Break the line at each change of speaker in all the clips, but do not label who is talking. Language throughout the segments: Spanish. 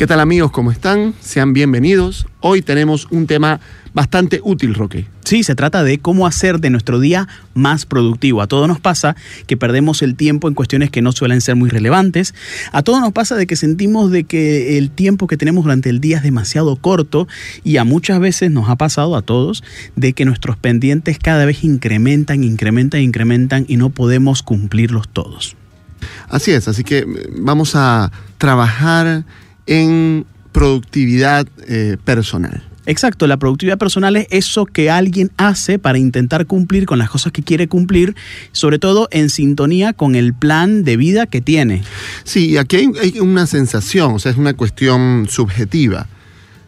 ¿Qué tal amigos? ¿Cómo están? Sean bienvenidos. Hoy tenemos un tema bastante útil, Roque.
Sí, se trata de cómo hacer de nuestro día más productivo. A todos nos pasa que perdemos el tiempo en cuestiones que no suelen ser muy relevantes. A todos nos pasa de que sentimos de que el tiempo que tenemos durante el día es demasiado corto y a muchas veces nos ha pasado a todos de que nuestros pendientes cada vez incrementan, incrementan, incrementan y no podemos cumplirlos todos.
Así es, así que vamos a trabajar en productividad eh, personal.
Exacto, la productividad personal es eso que alguien hace para intentar cumplir con las cosas que quiere cumplir, sobre todo en sintonía con el plan de vida que tiene.
Sí, aquí hay, una sensación, o sea, es una cuestión subjetiva.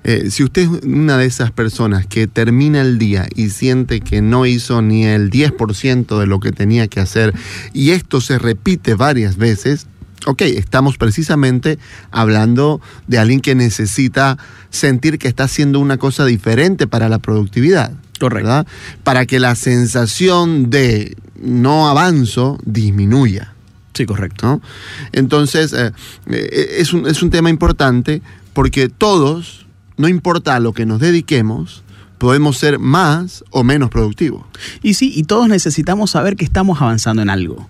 Eh, si usted es una de esas personas que termina el día y siente que no hizo ni el 10% de lo que tenía que hacer y esto se repite varias veces, Ok, estamos precisamente hablando de alguien que necesita sentir que está haciendo una cosa diferente para la productividad.
Correcto.
Para que la sensación de no avanzo disminuya.
Sí, correcto.
Entonces, eh, eh, es, un, es un tema importante porque todos, no importa a lo que nos dediquemos, podemos ser más o menos productivos.
Y sí, y todos necesitamos saber que estamos avanzando en algo.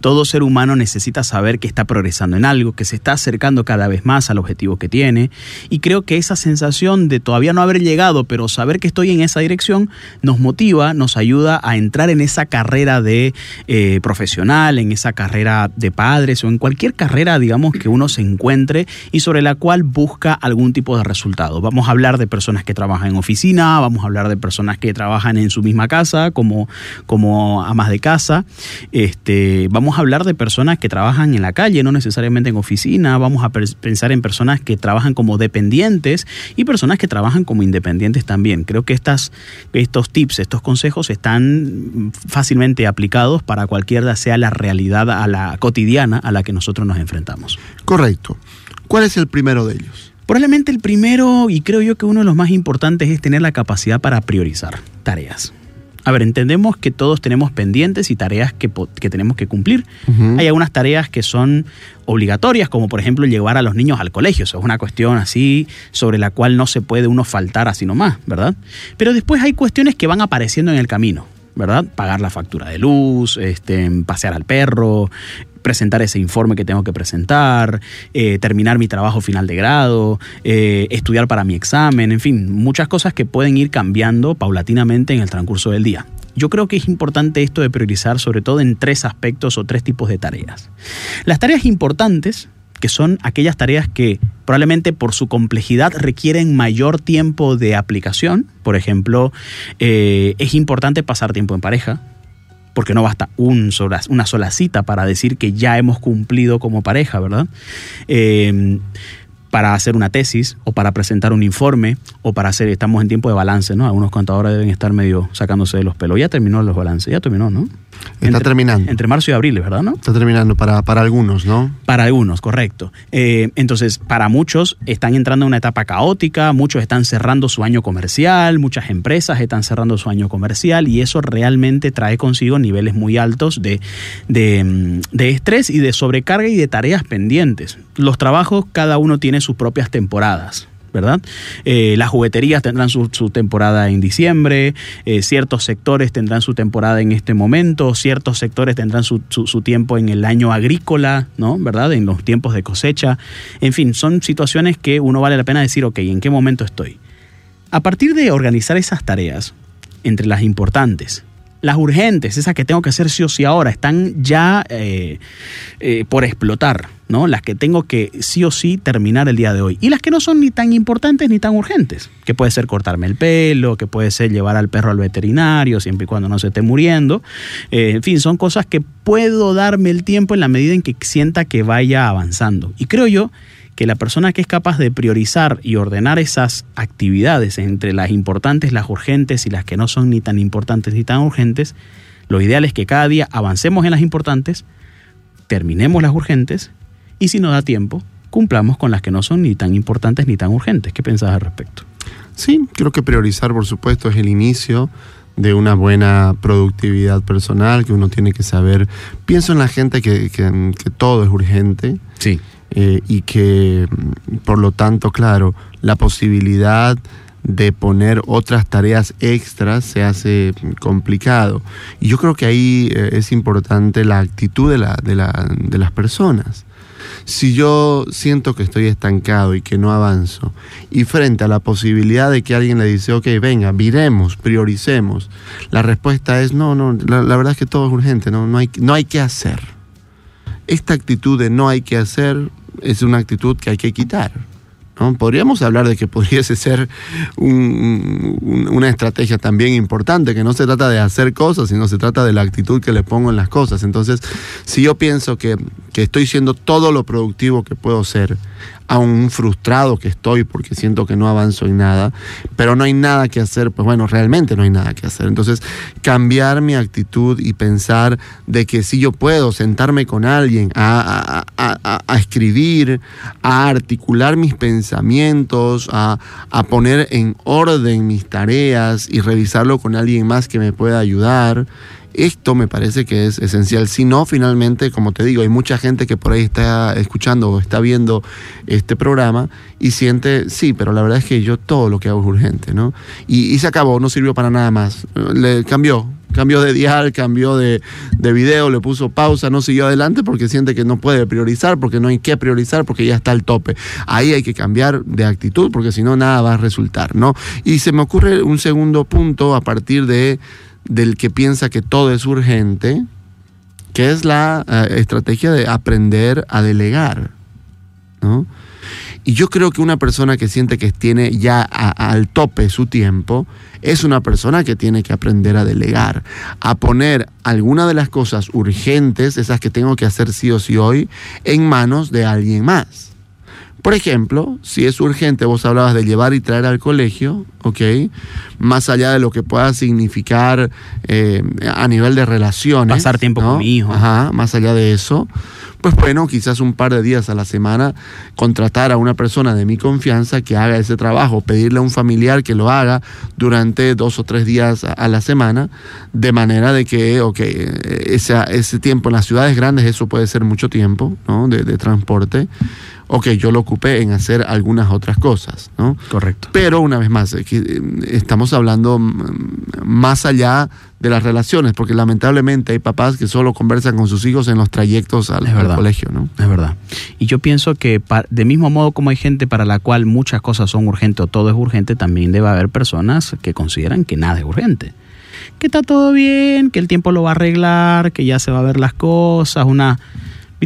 Todo ser humano necesita saber que está progresando en algo, que se está acercando cada vez más al objetivo que tiene. Y creo que esa sensación de todavía no haber llegado, pero saber que estoy en esa dirección, nos motiva, nos ayuda a entrar en esa carrera de eh, profesional, en esa carrera de padres o en cualquier carrera, digamos, que uno se encuentre y sobre la cual busca algún tipo de resultado. Vamos a hablar de personas que trabajan en oficina, vamos a hablar de personas que trabajan en su misma casa como, como amas de casa. Este, vamos a hablar de personas que trabajan en la calle, no necesariamente en oficina, vamos a pensar en personas que trabajan como dependientes y personas que trabajan como independientes también. Creo que estas, estos tips, estos consejos están fácilmente aplicados para cualquiera sea la realidad a la cotidiana a la que nosotros nos enfrentamos.
Correcto. ¿Cuál es el primero de ellos?
Probablemente el primero, y creo yo que uno de los más importantes, es tener la capacidad para priorizar tareas. A ver, entendemos que todos tenemos pendientes y tareas que, tenemos que cumplir. Hay algunas tareas que son obligatorias, como por ejemplo llevar a los niños al colegio. Eso es una cuestión así sobre la cual no se puede uno faltar así nomás, ¿verdad? Pero después hay cuestiones que van apareciendo en el camino. ¿verdad? Pagar la factura de luz, este, pasear al perro, presentar ese informe que tengo que presentar, eh, terminar mi trabajo final de grado, eh, estudiar para mi examen, en fin, muchas cosas que pueden ir cambiando paulatinamente en el transcurso del día. Yo creo que es importante esto de priorizar sobre todo en tres aspectos o tres tipos de tareas. Las tareas importantes, que son aquellas tareas que probablemente por su complejidad requieren mayor tiempo de aplicación. Por ejemplo, eh, es importante pasar tiempo en pareja, porque no basta un una sola cita para decir que ya hemos cumplido como pareja, ¿verdad? Eh, para hacer una tesis o para presentar un informe o para hacer, estamos en tiempo de balance, ¿no? Algunos contadores deben estar medio sacándose de los pelos. Ya terminó los balances, ya terminó, ¿no?
Está terminando.
Entre marzo y abril, ¿verdad? ¿no?
Está terminando para, para algunos, ¿no?
Para algunos, correcto. Eh, entonces, para muchos están entrando en una etapa caótica, muchos están cerrando su año comercial, muchas empresas están cerrando su año comercial y eso realmente trae consigo niveles muy altos de, de, de estrés y de sobrecarga y de tareas pendientes. Los trabajos, cada uno tiene sus propias temporadas. ¿Verdad? Eh, las jugueterías tendrán su, temporada en diciembre, eh, ciertos sectores tendrán su temporada en este momento, ciertos sectores tendrán su, tiempo en el año agrícola, ¿no? ¿Verdad? En los tiempos de cosecha. En fin, son situaciones que uno vale la pena decir, ok, ¿en qué momento estoy? A partir de organizar esas tareas, entre las importantes, las urgentes, esas que tengo que hacer sí o sí ahora, están ya eh, por explotar ¿no? Las que tengo que sí o sí terminar el día de hoy. Y las que no son ni tan importantes ni tan urgentes, que puede ser cortarme el pelo, que puede ser llevar al perro al veterinario, siempre y cuando no se esté muriendo. Eh, en fin, son cosas que puedo darme el tiempo en la medida en que sienta que vaya avanzando. Y creo yo que la persona que es capaz de priorizar y ordenar esas actividades entre las importantes, las urgentes y las que no son ni tan importantes ni tan urgentes, lo ideal es que cada día avancemos en las importantes, terminemos las urgentes y si no da tiempo, cumplamos con las que no son ni tan importantes ni tan urgentes. ¿Qué pensás al respecto?
Sí, creo que priorizar, por supuesto, es el inicio de una buena productividad personal, que uno tiene que saber. Pienso en la gente que, que, que todo es urgente.
Sí.
Eh, y que, por lo tanto, claro, la posibilidad de poner otras tareas extras se hace complicado. Y yo creo que ahí eh, es importante la actitud de, la, de, la, de las personas. Si yo siento que estoy estancado y que no avanzo, y frente a la posibilidad de que alguien le dice, ok, venga, viremos, prioricemos, la respuesta es, no, no, la, verdad es que todo es urgente, no, no, hay, no hay que hacer. Esta actitud de no hay que hacer es una actitud que hay que quitar. ¿no? Podríamos hablar de que pudiese ser un, un, una estrategia también importante, que no se trata de hacer cosas, sino se trata de la actitud que le pongo en las cosas. Entonces, si yo pienso que, que estoy siendo todo lo productivo que puedo ser, aún frustrado que estoy porque siento que no avanzo en nada, pero no hay nada que hacer, pues bueno, realmente no hay nada que hacer. Entonces, cambiar mi actitud y pensar de que si yo puedo sentarme con alguien a, a, a, a escribir, a articular mis pensamientos, a, poner en orden mis tareas y revisarlo con alguien más que me pueda ayudar, esto me parece que es esencial. Si no, finalmente, como te digo, hay mucha gente que por ahí está escuchando o está viendo este programa y siente, sí, pero la verdad es que yo todo lo que hago es urgente, ¿no? Y, se acabó, no sirvió para nada más. Le cambió, cambió de dial, cambió de, de, video, le puso pausa, no siguió adelante porque siente que no puede priorizar, porque no hay que priorizar, porque ya está al tope. Ahí hay que cambiar de actitud porque si no, nada va a resultar, ¿no? Y se me ocurre un segundo punto a partir de del que piensa que todo es urgente, que es la uh, estrategia de aprender a delegar. ¿no? Y yo creo que una persona que siente que tiene ya al tope su tiempo, es una persona que tiene que aprender a delegar, a poner alguna de las cosas urgentes, esas que tengo que hacer sí o sí hoy, en manos de alguien más. Por ejemplo, si es urgente, vos hablabas de llevar y traer al colegio, ¿ok? Más allá de lo que pueda significar eh, a nivel de relaciones.
Pasar tiempo
¿no?
con mi hijo.
Ajá, más allá de eso. Pues bueno, quizás un par de días a la semana contratar a una persona de mi confianza que haga ese trabajo, pedirle a un familiar que lo haga durante dos o tres días a la semana, de manera de que, ok, ese, ese tiempo en las ciudades grandes, eso puede ser mucho tiempo, ¿no? De, de transporte ok, yo lo ocupé en hacer algunas otras cosas, ¿no?
Correcto.
Pero una vez más, estamos hablando más allá de las relaciones, porque lamentablemente hay papás que solo conversan con sus hijos en los trayectos al, al colegio, ¿no?
Es verdad. Y yo pienso que de mismo modo como hay gente para la cual muchas cosas son urgentes o todo es urgente, también debe haber personas que consideran que nada es urgente que está todo bien, que el tiempo lo va a arreglar, que ya se va a ver las cosas, una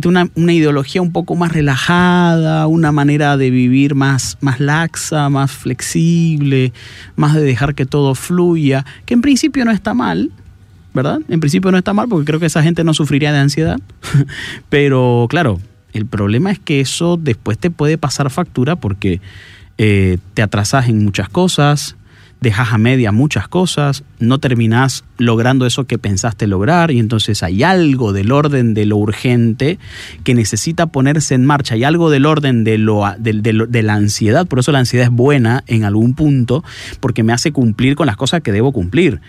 una, una, ideología un poco más relajada, una manera de vivir más, más laxa, más flexible, más de dejar que todo fluya, que en principio no está mal, ¿verdad? En principio no está mal porque creo que esa gente no sufriría de ansiedad, pero claro, el problema es que eso después te puede pasar factura porque eh, te atrasas en muchas cosas, dejas a media muchas cosas, no terminás logrando eso que pensaste lograr y entonces hay algo del orden de lo urgente que necesita ponerse en marcha, hay algo del orden de, lo, de, la ansiedad, por eso la ansiedad es buena en algún punto porque me hace cumplir con las cosas que debo cumplir.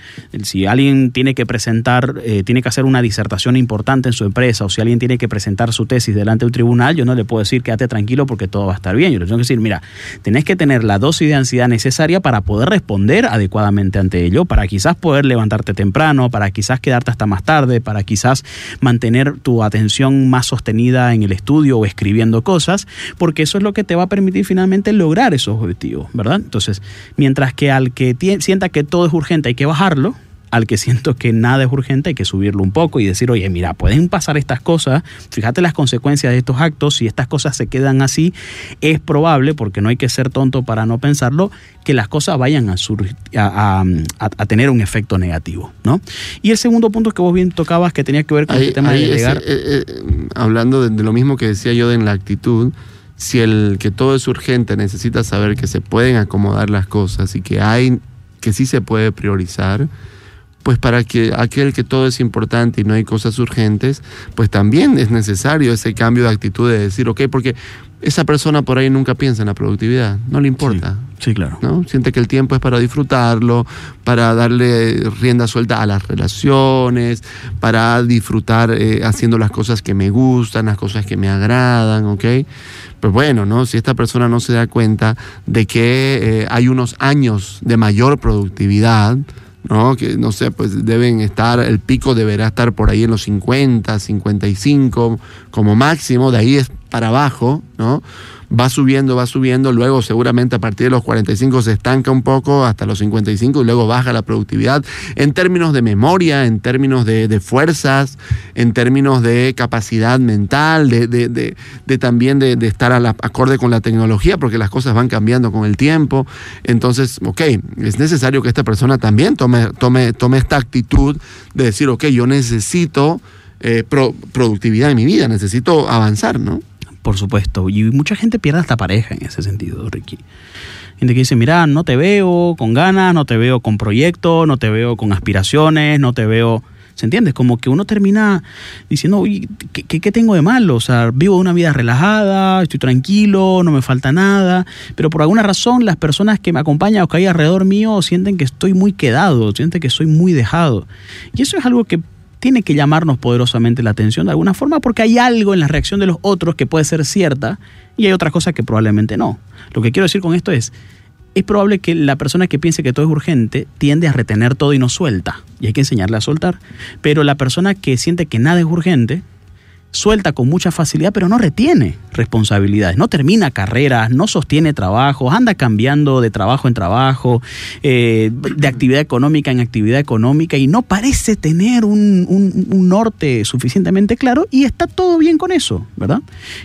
Si alguien tiene que presentar, eh, tiene que hacer una disertación importante en su empresa o si alguien tiene que presentar su tesis delante de un tribunal, yo no le puedo decir quédate tranquilo porque todo va a estar bien, yo le tengo que decir, mira, tenés que tener la dosis de ansiedad necesaria para poder responder adecuadamente ante ello, para quizás poder levantarte temprano, para quizás quedarte hasta más tarde, para quizás mantener tu atención más sostenida en el estudio o escribiendo cosas, porque eso es lo que te va a permitir finalmente lograr esos objetivos, ¿verdad? Entonces, mientras que al que sienta que todo es urgente hay que bajarlo, al que siento que nada es urgente, hay que subirlo un poco y decir, oye, mira, pueden pasar estas cosas, fíjate las consecuencias de estos actos, si estas cosas se quedan así, es probable, porque no hay que ser tonto para no pensarlo, que las cosas vayan a, a, a, tener un efecto negativo. ¿no? Y el segundo punto que vos bien tocabas, que tenía que ver con el tema de llegar...
Eh, eh, hablando de, lo mismo que decía yo de en la actitud, si el que todo es urgente necesita saber que se pueden acomodar las cosas y que hay que sí se puede priorizar, pues para que aquel que todo es importante y no hay cosas urgentes, pues también es necesario ese cambio de actitud de decir, ok, porque esa persona por ahí nunca piensa en la productividad, no le importa.
Sí, claro.
¿no? Siente que el tiempo es para disfrutarlo, para darle rienda suelta a las relaciones, para disfrutar eh, haciendo las cosas que me gustan, las cosas que me agradan, ¿ok? Pues bueno, ¿no? Si esta persona no se da cuenta de que eh, hay unos años de mayor productividad, ¿no? Que no sé, pues deben estar, el pico deberá estar por ahí en los 50, 55 como máximo, de ahí es para abajo, ¿no? va subiendo, va subiendo, luego seguramente a partir de los 45 se estanca un poco hasta los 55 y luego baja la productividad en términos de memoria, en términos de, fuerzas, en términos de capacidad mental, de, también de, estar acorde con la tecnología, porque las cosas van cambiando con el tiempo. Entonces, ok, es necesario que esta persona también tome, tome, tome esta actitud de decir, ok, yo necesito eh, productividad en mi vida, necesito avanzar, ¿no?
Por supuesto. Y mucha gente pierde hasta pareja en ese sentido, Ricky. Gente que dice, mira, no te veo con ganas, no te veo con proyectos, no te veo con aspiraciones, no te veo... ¿Se entiende? Como que uno termina diciendo, oye, ¿qué, ¿qué, tengo de malo? O sea, vivo una vida relajada, estoy tranquilo, no me falta nada, pero por alguna razón las personas que me acompañan o que hay alrededor mío sienten que estoy muy quedado, sienten que soy muy dejado. Y eso es algo que tiene que llamarnos poderosamente la atención de alguna forma porque hay algo en la reacción de los otros que puede ser cierta y hay otras cosas que probablemente no. Lo que quiero decir con esto es, es probable que la persona que piense que todo es urgente tiende a retener todo y no suelta, y hay que enseñarle a soltar, pero la persona que siente que nada es urgente, suelta con mucha facilidad, pero no retiene responsabilidades, no termina carreras, no sostiene trabajos, anda cambiando de trabajo en trabajo, eh, de actividad económica en actividad económica y no parece tener un, un, norte suficientemente claro y está todo bien con eso, ¿verdad?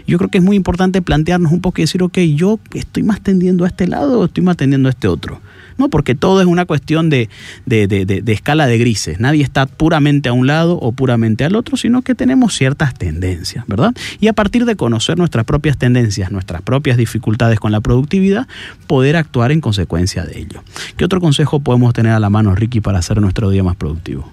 Yo creo que es muy importante plantearnos un poco y decir, ok, yo estoy más tendiendo a este lado o estoy más tendiendo a este otro. ¿No? Porque todo es una cuestión de, escala de grises. Nadie está puramente a un lado o puramente al otro, sino que tenemos ciertas tendencias, ¿verdad? Y a partir de conocer nuestras propias tendencias, nuestras propias dificultades con la productividad, poder actuar en consecuencia de ello. ¿Qué otro consejo podemos tener a la mano, Ricky, para hacer nuestro día más productivo?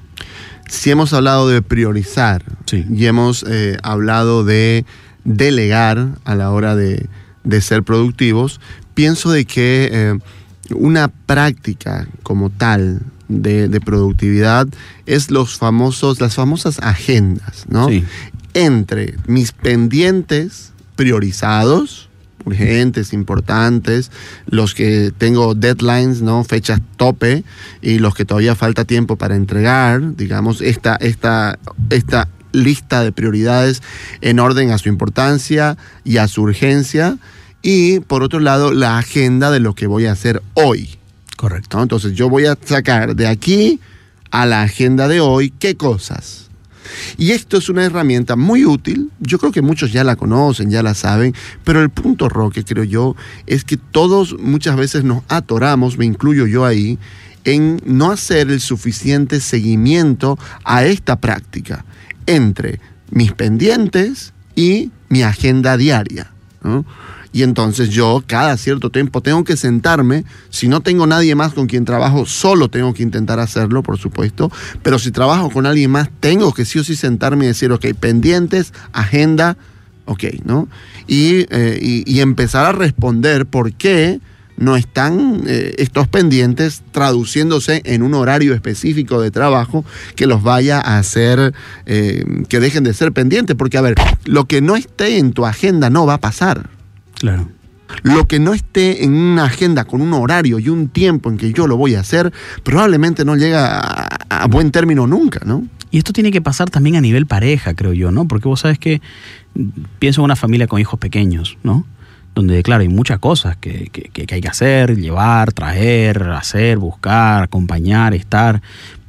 Si hemos hablado de priorizar y hemos eh, hablado de delegar a la hora de, ser productivos, pienso de que eh, una práctica como tal de, productividad es los famosos, las famosas agendas, ¿no? Entre mis pendientes priorizados, urgentes, importantes, los que tengo deadlines, ¿no? Fechas tope y los que todavía falta tiempo para entregar, digamos, esta, esta, esta lista de prioridades en orden a su importancia y a su urgencia y por otro lado la agenda de lo que voy a hacer hoy.
Correcto.
Entonces yo voy a sacar de aquí a la agenda de hoy qué cosas. Y esto es una herramienta muy útil, yo creo que muchos ya la conocen, ya la saben, pero el punto, Roque, creo yo, es que todos muchas veces nos atoramos, me incluyo yo ahí, en no hacer el suficiente seguimiento a esta práctica entre mis pendientes y mi agenda diaria. ¿no? Y entonces yo cada cierto tiempo tengo que sentarme, si no tengo nadie más con quien trabajo, solo tengo que intentar hacerlo, por supuesto, pero si trabajo con alguien más, tengo que sí o sí sentarme y decir, ok, pendientes, agenda, ok, ¿no? Y, eh, empezar a responder por qué no están eh, estos pendientes traduciéndose en un horario específico de trabajo que los vaya a hacer eh, que dejen de ser pendientes. Porque, a ver, lo que no esté en tu agenda no va a pasar.
Claro.
Lo que no esté en una agenda con un horario y un tiempo en que yo lo voy a hacer, probablemente no llega a, buen término nunca, ¿no?
Y esto tiene que pasar también a nivel pareja, creo yo, ¿no? Porque vos sabes que pienso en una familia con hijos pequeños, ¿no? Donde, claro, hay muchas cosas que, que hay que hacer, llevar, traer, hacer, buscar, acompañar, estar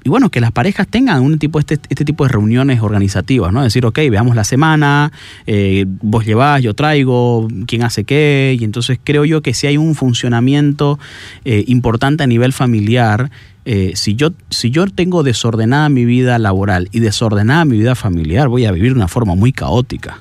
y bueno, que las parejas tengan un tipo, este, este tipo de reuniones organizativas, ¿no? Decir, ok, veamos la semana, eh, vos llevás, yo traigo, quién hace qué, y entonces creo yo que si hay un funcionamiento eh, importante a nivel familiar, eh, si, yo, si yo tengo desordenada mi vida laboral y desordenada mi vida familiar, voy a vivir de una forma muy caótica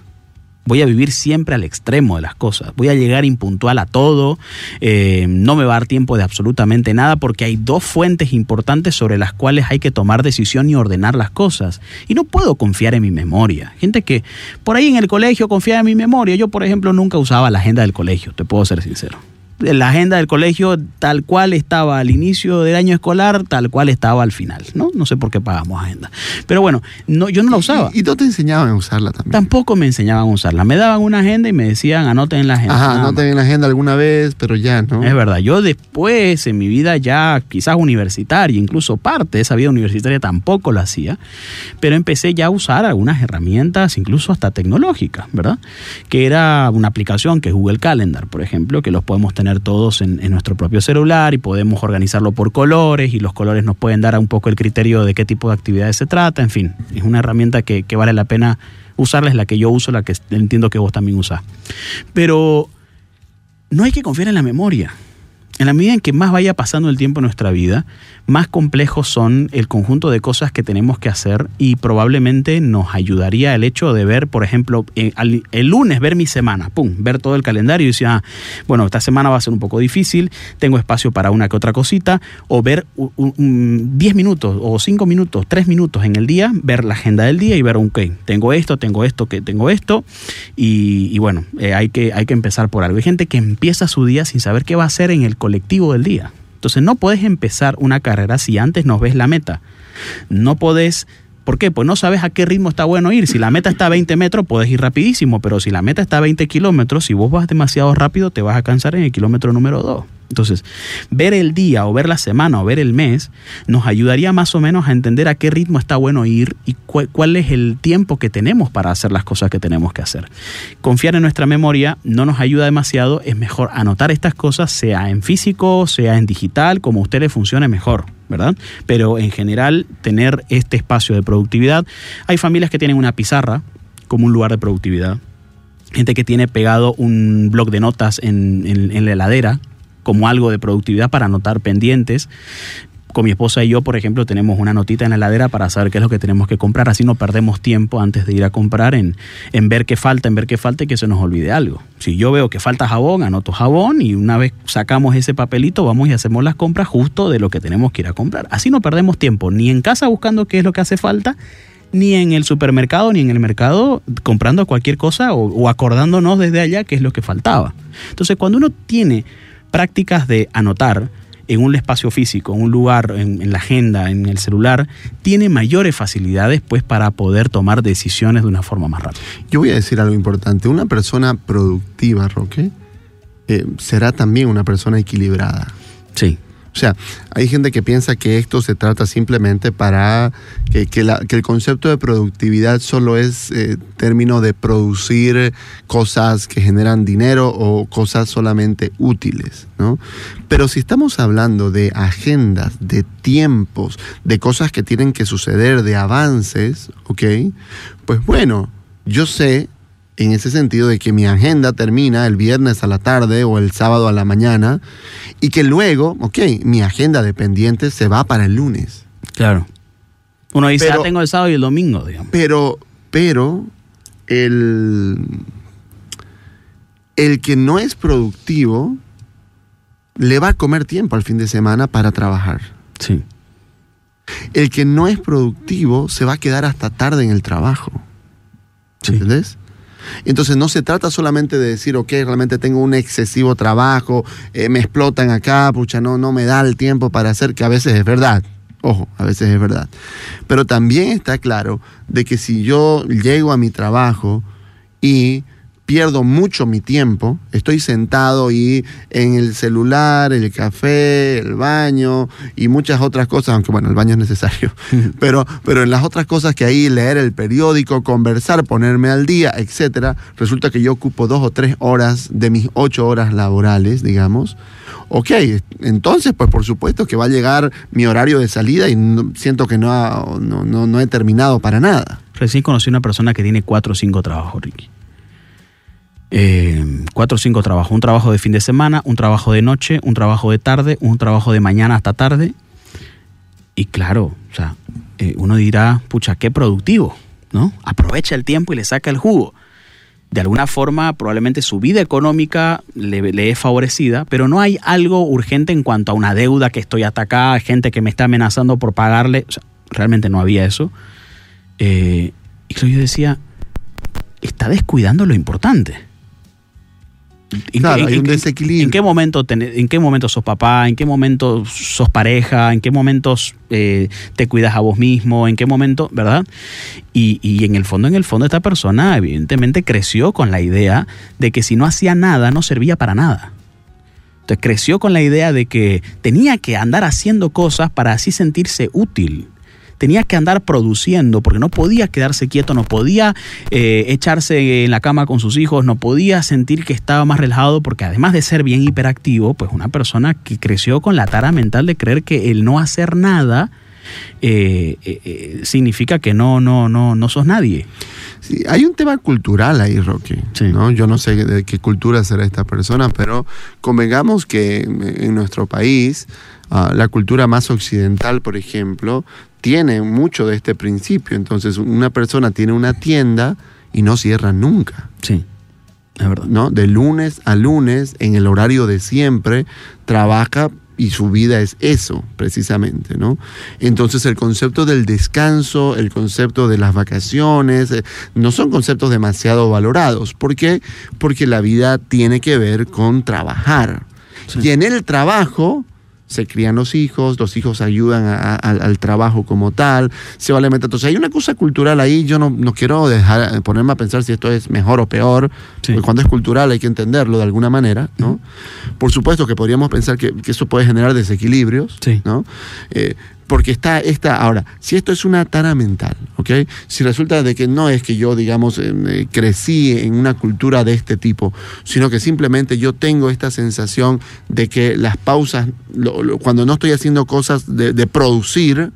voy a vivir siempre al extremo de las cosas, voy a llegar impuntual a todo, eh, no me va a dar tiempo de absolutamente nada porque hay dos fuentes importantes sobre las cuales hay que tomar decisión y ordenar las cosas. Y no puedo confiar en mi memoria. Gente que por ahí en el colegio confía en mi memoria. Yo, por ejemplo, nunca usaba la agenda del colegio, te puedo ser sincero la agenda del colegio tal cual estaba al inicio del año escolar, tal cual estaba al final, ¿no? No sé por qué pagamos agenda. Pero bueno, no, yo no la usaba.
¿Y, no te enseñaban a usarla también?
Tampoco me enseñaban a usarla. Me daban una agenda y me decían, anoten en la agenda.
Ajá, anoten en la agenda alguna vez, pero ya, ¿no?
Es verdad. Yo después, en mi vida ya quizás universitaria, incluso parte de esa vida universitaria tampoco la hacía, pero empecé ya a usar algunas herramientas, incluso hasta tecnológicas, ¿verdad? Que era una aplicación que es Google Calendar, por ejemplo, que los podemos tener todos en, nuestro propio celular y podemos organizarlo por colores y los colores nos pueden dar un poco el criterio de qué tipo de actividades se trata, en fin, es una herramienta que, que vale la pena usarla, es la que yo uso, la que entiendo que vos también usás. Pero no hay que confiar en la memoria. En la medida en que más vaya pasando el tiempo en nuestra vida, más complejos son el conjunto de cosas que tenemos que hacer y probablemente nos ayudaría el hecho de ver, por ejemplo, eh, el, lunes ver mi semana, pum, ver todo el calendario y decir, ah, bueno, esta semana va a ser un poco difícil, tengo espacio para una que otra cosita, o ver 10 minutos o 5 minutos, 3 minutos en el día, ver la agenda del día y ver, ok, tengo esto, tengo esto, que tengo esto, y, bueno, eh, hay, que, hay que empezar por algo. Hay gente que empieza su día sin saber qué va a hacer en el colectivo del día. Entonces no puedes empezar una carrera si antes no ves la meta. No podés ¿Por qué? Pues no sabes a qué ritmo está bueno ir. Si la meta está a 20 metros, puedes ir rapidísimo, pero si la meta está a 20 kilómetros, si vos vas demasiado rápido, te vas a cansar en el kilómetro número 2. Entonces, ver el día o ver la semana o ver el mes nos ayudaría más o menos a entender a qué ritmo está bueno ir y cuál es el tiempo que tenemos para hacer las cosas que tenemos que hacer. Confiar en nuestra memoria no nos ayuda demasiado, es mejor anotar estas cosas, sea en físico, sea en digital, como a usted le funcione mejor. ¿verdad? Pero en general, tener este espacio de productividad. Hay familias que tienen una pizarra como un lugar de productividad. Gente que tiene pegado un blog de notas en, en la heladera como algo de productividad para anotar pendientes. Con mi esposa y yo, por ejemplo, tenemos una notita en la heladera para saber qué es lo que tenemos que comprar. Así no perdemos tiempo antes de ir a comprar en, en ver qué falta, en ver qué falta y que se nos olvide algo. Si yo veo que falta jabón, anoto jabón y una vez sacamos ese papelito, vamos y hacemos las compras justo de lo que tenemos que ir a comprar. Así no perdemos tiempo ni en casa buscando qué es lo que hace falta, ni en el supermercado, ni en el mercado comprando cualquier cosa o, o acordándonos desde allá qué es lo que faltaba. Entonces, cuando uno tiene prácticas de anotar en un espacio físico, en un lugar, en, la agenda, en el celular, tiene mayores facilidades pues para poder tomar decisiones de una forma más rápida.
Yo voy a decir algo importante. Una persona productiva, Roque, eh, será también una persona equilibrada.
Sí.
O sea, hay gente que piensa que esto se trata simplemente para que, el concepto de productividad solo es eh, término de producir cosas que generan dinero o cosas solamente útiles, ¿no? Pero si estamos hablando de agendas, de tiempos, de cosas que tienen que suceder, de avances, ¿ok? Pues bueno, yo sé en ese sentido de que mi agenda termina el viernes a la tarde o el sábado a la mañana y que luego, ok, mi agenda de pendientes se va para el lunes.
Claro. Uno dice, ah, tengo el sábado y el domingo, digamos.
Pero, pero, el, el que no es productivo le va a comer tiempo al fin de semana para trabajar.
Sí.
El que no es productivo se va a quedar hasta tarde en el trabajo. ¿Entendés? Entonces no se trata solamente de decir, ok, realmente tengo un excesivo trabajo, eh, me explotan acá, pucha, no, no me da el tiempo para hacer, que a veces es verdad. Ojo, a veces es verdad. Pero también está claro de que si yo llego a mi trabajo y pierdo mucho mi tiempo, estoy sentado y en el celular, el café, el baño y muchas otras cosas, aunque bueno, el baño es necesario, pero, pero en las otras cosas que ahí leer el periódico, conversar, ponerme al día, etcétera, resulta que yo ocupo dos o tres horas de mis ocho horas laborales, digamos. Ok, entonces pues por supuesto que va a llegar mi horario de salida y siento que no, no, no, no he terminado para nada.
Recién conocí una persona que tiene cuatro o cinco trabajos, Ricky. Eh, cuatro o cinco trabajos. Un trabajo de fin de semana, un trabajo de noche, un trabajo de tarde, un trabajo de mañana hasta tarde. Y claro, o sea, eh, uno dirá, pucha, qué productivo, ¿no? Aprovecha el tiempo y le saca el jugo. De alguna forma, probablemente su vida económica le, es favorecida, pero no hay algo urgente en cuanto a una deuda que estoy atacada, gente que me está amenazando por pagarle. realmente no había eso. Eh, y yo decía, está descuidando lo importante.
¿En, claro, hay un desequilibrio.
¿En qué, momento ¿En qué momento sos papá? ¿En qué momento sos pareja? ¿En qué momentos eh, te cuidas a vos mismo? ¿En qué momento, verdad? Y, y, en el fondo, en el fondo, esta persona evidentemente creció con la idea de que si no hacía nada, no servía para nada. Entonces creció con la idea de que tenía que andar haciendo cosas para así sentirse útil tenía que andar produciendo porque no podía quedarse quieto, no podía eh, echarse en la cama con sus hijos, no podía sentir que estaba más relajado porque además de ser bien hiperactivo, pues una persona que creció con la tara mental de creer que el no hacer nada eh, eh, significa que no, no, no, no sos nadie.
Sí, hay un tema cultural ahí, Rocky. ¿no? Yo no sé de qué cultura será esta persona, pero convengamos que en nuestro país, ah, la cultura más occidental, por ejemplo, tiene mucho de este principio. Entonces, una persona tiene una tienda y no cierra nunca.
Sí. Es verdad.
¿no? De lunes a lunes, en el horario de siempre, trabaja y su vida es eso, precisamente, ¿no? Entonces el concepto del descanso, el concepto de las vacaciones, eh, no son conceptos demasiado valorados. ¿Por qué? Porque la vida tiene que ver con trabajar. Y en el trabajo se crían los hijos, los hijos ayudan al trabajo como tal, se va a alimentar. Entonces hay una cosa cultural ahí, yo no, no quiero dejar, ponerme a pensar si esto es mejor o peor, porque cuando es cultural hay que entenderlo de alguna manera, ¿no? Por supuesto que podríamos pensar que, eso puede generar desequilibrios, ¿no? Eh, porque está esta, ahora, si esto es una tara mental, ¿ok? Si resulta de que no es que yo, digamos, eh, crecí en una cultura de este tipo, sino que simplemente yo tengo esta sensación de que las pausas, cuando no estoy haciendo cosas de, producir,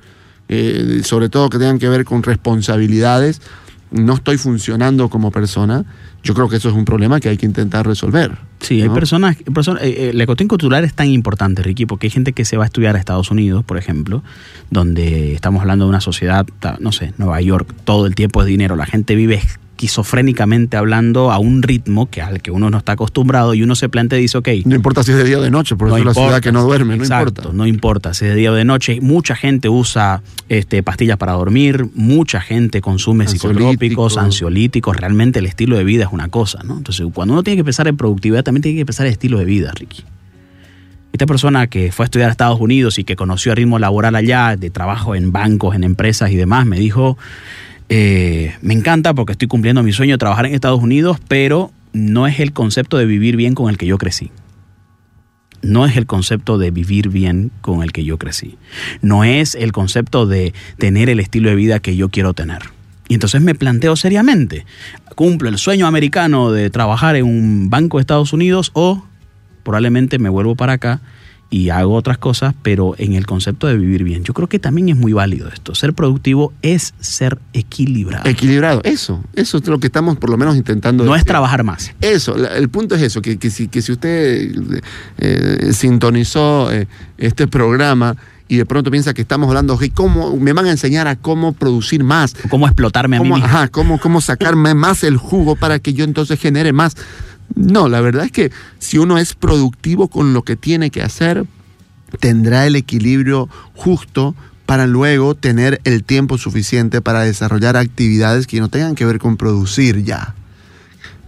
eh, sobre todo que tengan que ver con responsabilidades, no estoy funcionando como persona, yo creo que eso es un problema que hay que intentar resolver.
Sí, hay personas, personas eh, eh, la cuestión cultural es tan importante, Ricky, porque hay gente que se va a estudiar a Estados Unidos, por ejemplo, donde estamos hablando de una sociedad, no sé, Nueva York, todo el tiempo es dinero, la gente vive esquizofrénicamente hablando a un ritmo que al que uno no está acostumbrado y uno se plantea y dice, ok.
No importa si es de día o de noche, por eso es la ciudad que no duerme, no importa.
No importa si es de día o de noche. Mucha gente usa este, pastillas para dormir, mucha gente consume psicotrópicos, ansiolíticos. Realmente el estilo de vida es una cosa, ¿no? Entonces, cuando uno tiene que pensar en productividad, también tiene que pensar en estilo de vida, Ricky. Esta persona que fue a estudiar a Estados Unidos y que conoció el ritmo laboral allá, de trabajo en bancos, en empresas y demás, me dijo, eh, me encanta porque estoy cumpliendo mi sueño de trabajar en Estados Unidos, pero no es el concepto de vivir bien con el que yo crecí. No es el concepto de vivir bien con el que yo crecí. No es el concepto de tener el estilo de vida que yo quiero tener. Y entonces me planteo seriamente, ¿cumplo el sueño americano de trabajar en un banco de Estados Unidos o probablemente me vuelvo para acá y hago otras cosas, pero en el concepto de vivir bien. Yo creo que también es muy válido esto. Ser productivo es ser equilibrado.
Equilibrado, eso. Eso es lo que estamos por lo menos intentando.
No es trabajar más.
Eso, el punto es eso, que, si, que si usted eh, sintonizó eh, este programa y de pronto piensa que estamos hablando, de ¿cómo me van a enseñar a cómo producir más?
Cómo explotarme a mí mismo.
Ajá, cómo, cómo sacarme más el jugo para que yo entonces genere más. No, la verdad es que si uno es productivo con lo que tiene que hacer, tendrá el equilibrio justo para luego tener el tiempo suficiente para desarrollar actividades que no tengan que ver con producir ya.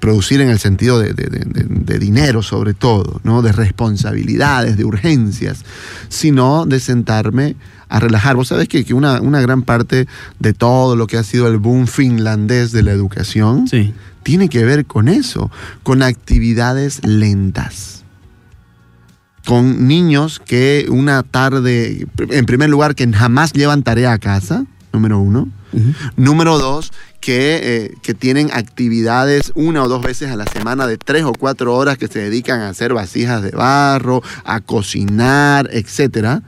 Producir en el sentido de, dinero sobre todo, ¿no? de responsabilidades, de urgencias, sino de sentarme a relajar. Vos sabés que, que una, una, gran parte de todo lo que ha sido el boom finlandés de la educación
sí.
tiene que ver con eso, con actividades lentas. Con niños que una tarde, en primer lugar, que jamás llevan tarea a casa, número uno. Uh -huh. Número dos, que, eh, que, tienen actividades una o dos veces a la semana de tres o cuatro horas que se dedican a hacer vasijas de barro, a cocinar, etcétera,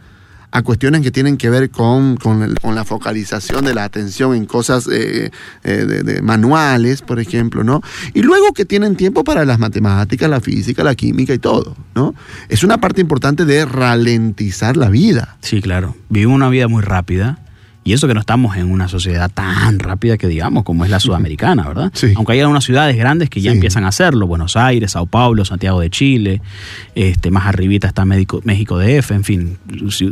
a cuestiones que tienen que ver con, con, la focalización de la atención en cosas eh, eh, de manuales, por ejemplo, ¿no? Y luego que tienen tiempo para las matemáticas, la física, la química y todo, ¿no? Es una parte importante de ralentizar la vida.
Sí, claro. Vivimos una vida muy rápida y eso que no estamos en una sociedad tan rápida que digamos como es la sudamericana, ¿verdad?
Sí.
Aunque hay algunas ciudades grandes que ya sí. empiezan a hacerlo, Buenos Aires, Sao Paulo, Santiago de Chile, este, más arribita está México, México DF, en fin,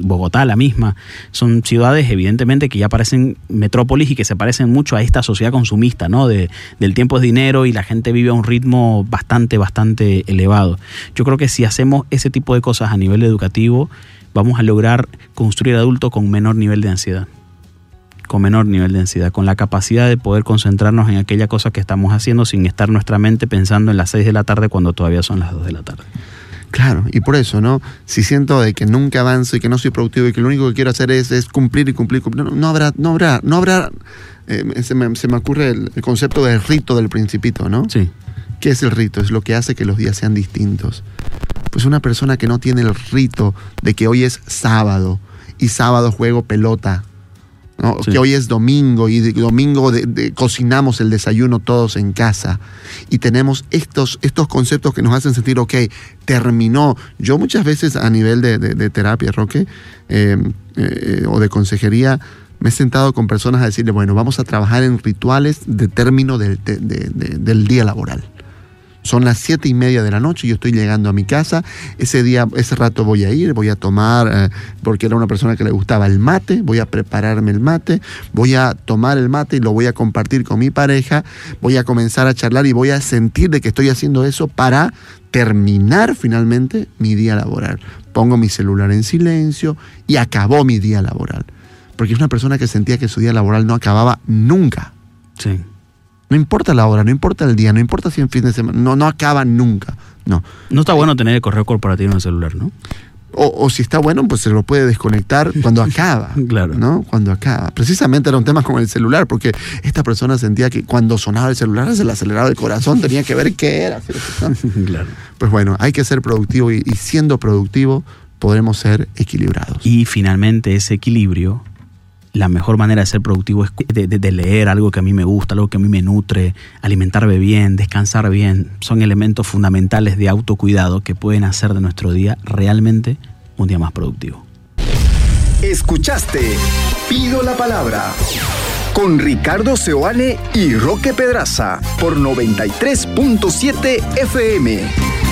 Bogotá la misma. Son ciudades evidentemente que ya parecen metrópolis y que se parecen mucho a esta sociedad consumista, ¿no? De, del tiempo es dinero y la gente vive a un ritmo bastante, bastante elevado. Yo creo que si hacemos ese tipo de cosas a nivel educativo, vamos a lograr construir adultos con menor nivel de ansiedad con menor nivel de densidad, con la capacidad de poder concentrarnos en aquella cosa que estamos haciendo sin estar nuestra mente pensando en las 6 de la tarde cuando todavía son las 2 de la tarde.
Claro, y por eso, ¿no? Si siento de que nunca avanzo y que no soy productivo y que lo único que quiero hacer es, es cumplir y cumplir, cumplir, no, no habrá, no habrá, no habrá, eh, se, me, se, me, ocurre el, el, concepto del rito del principito, ¿no?
Sí.
¿Qué es el rito? Es lo que hace que los días sean distintos. Pues una persona que no tiene el rito de que hoy es sábado y sábado juego pelota, ¿no? Sí. que hoy es domingo y de, domingo de, de, cocinamos el desayuno todos en casa y tenemos estos, estos conceptos que nos hacen sentir, ok, terminó. Yo muchas veces a nivel de, de terapia, Roque, eh, eh, o de consejería, me he sentado con personas a decirle, bueno, vamos a trabajar en rituales de término del, del día laboral. Son las siete y media de la noche, yo estoy llegando a mi casa, ese día, ese rato voy a ir, voy a tomar, eh, porque era una persona que le gustaba el mate, voy a prepararme el mate, voy a tomar el mate y lo voy a compartir con mi pareja, voy a comenzar a charlar y voy a sentir de que estoy haciendo eso para terminar finalmente mi día laboral. Pongo mi celular en silencio y acabó mi día laboral. Porque es una persona que sentía que su día laboral no acababa nunca.
Sí.
No importa la hora, no importa el día, no importa si en fin de semana, no, no acaba nunca. No.
No está bueno tener el correo corporativo en el celular, ¿no?
O, o, si está bueno, pues se lo puede desconectar cuando acaba.
claro.
¿No? Cuando acaba. Precisamente era un tema con el celular, porque esta persona sentía que cuando sonaba el celular se le aceleraba el corazón, tenía que ver qué era.
claro.
Pues bueno, hay que ser productivo y, y siendo productivo podremos ser equilibrados.
Y finalmente ese equilibrio la mejor manera de ser productivo es de, leer algo que a mí me gusta, algo que a mí me nutre, alimentarme bien, descansar bien. Son elementos fundamentales de autocuidado que pueden hacer de nuestro día realmente un día más productivo.
Escuchaste Pido la Palabra con Ricardo Seoane y Roque Pedraza por 93.7 FM.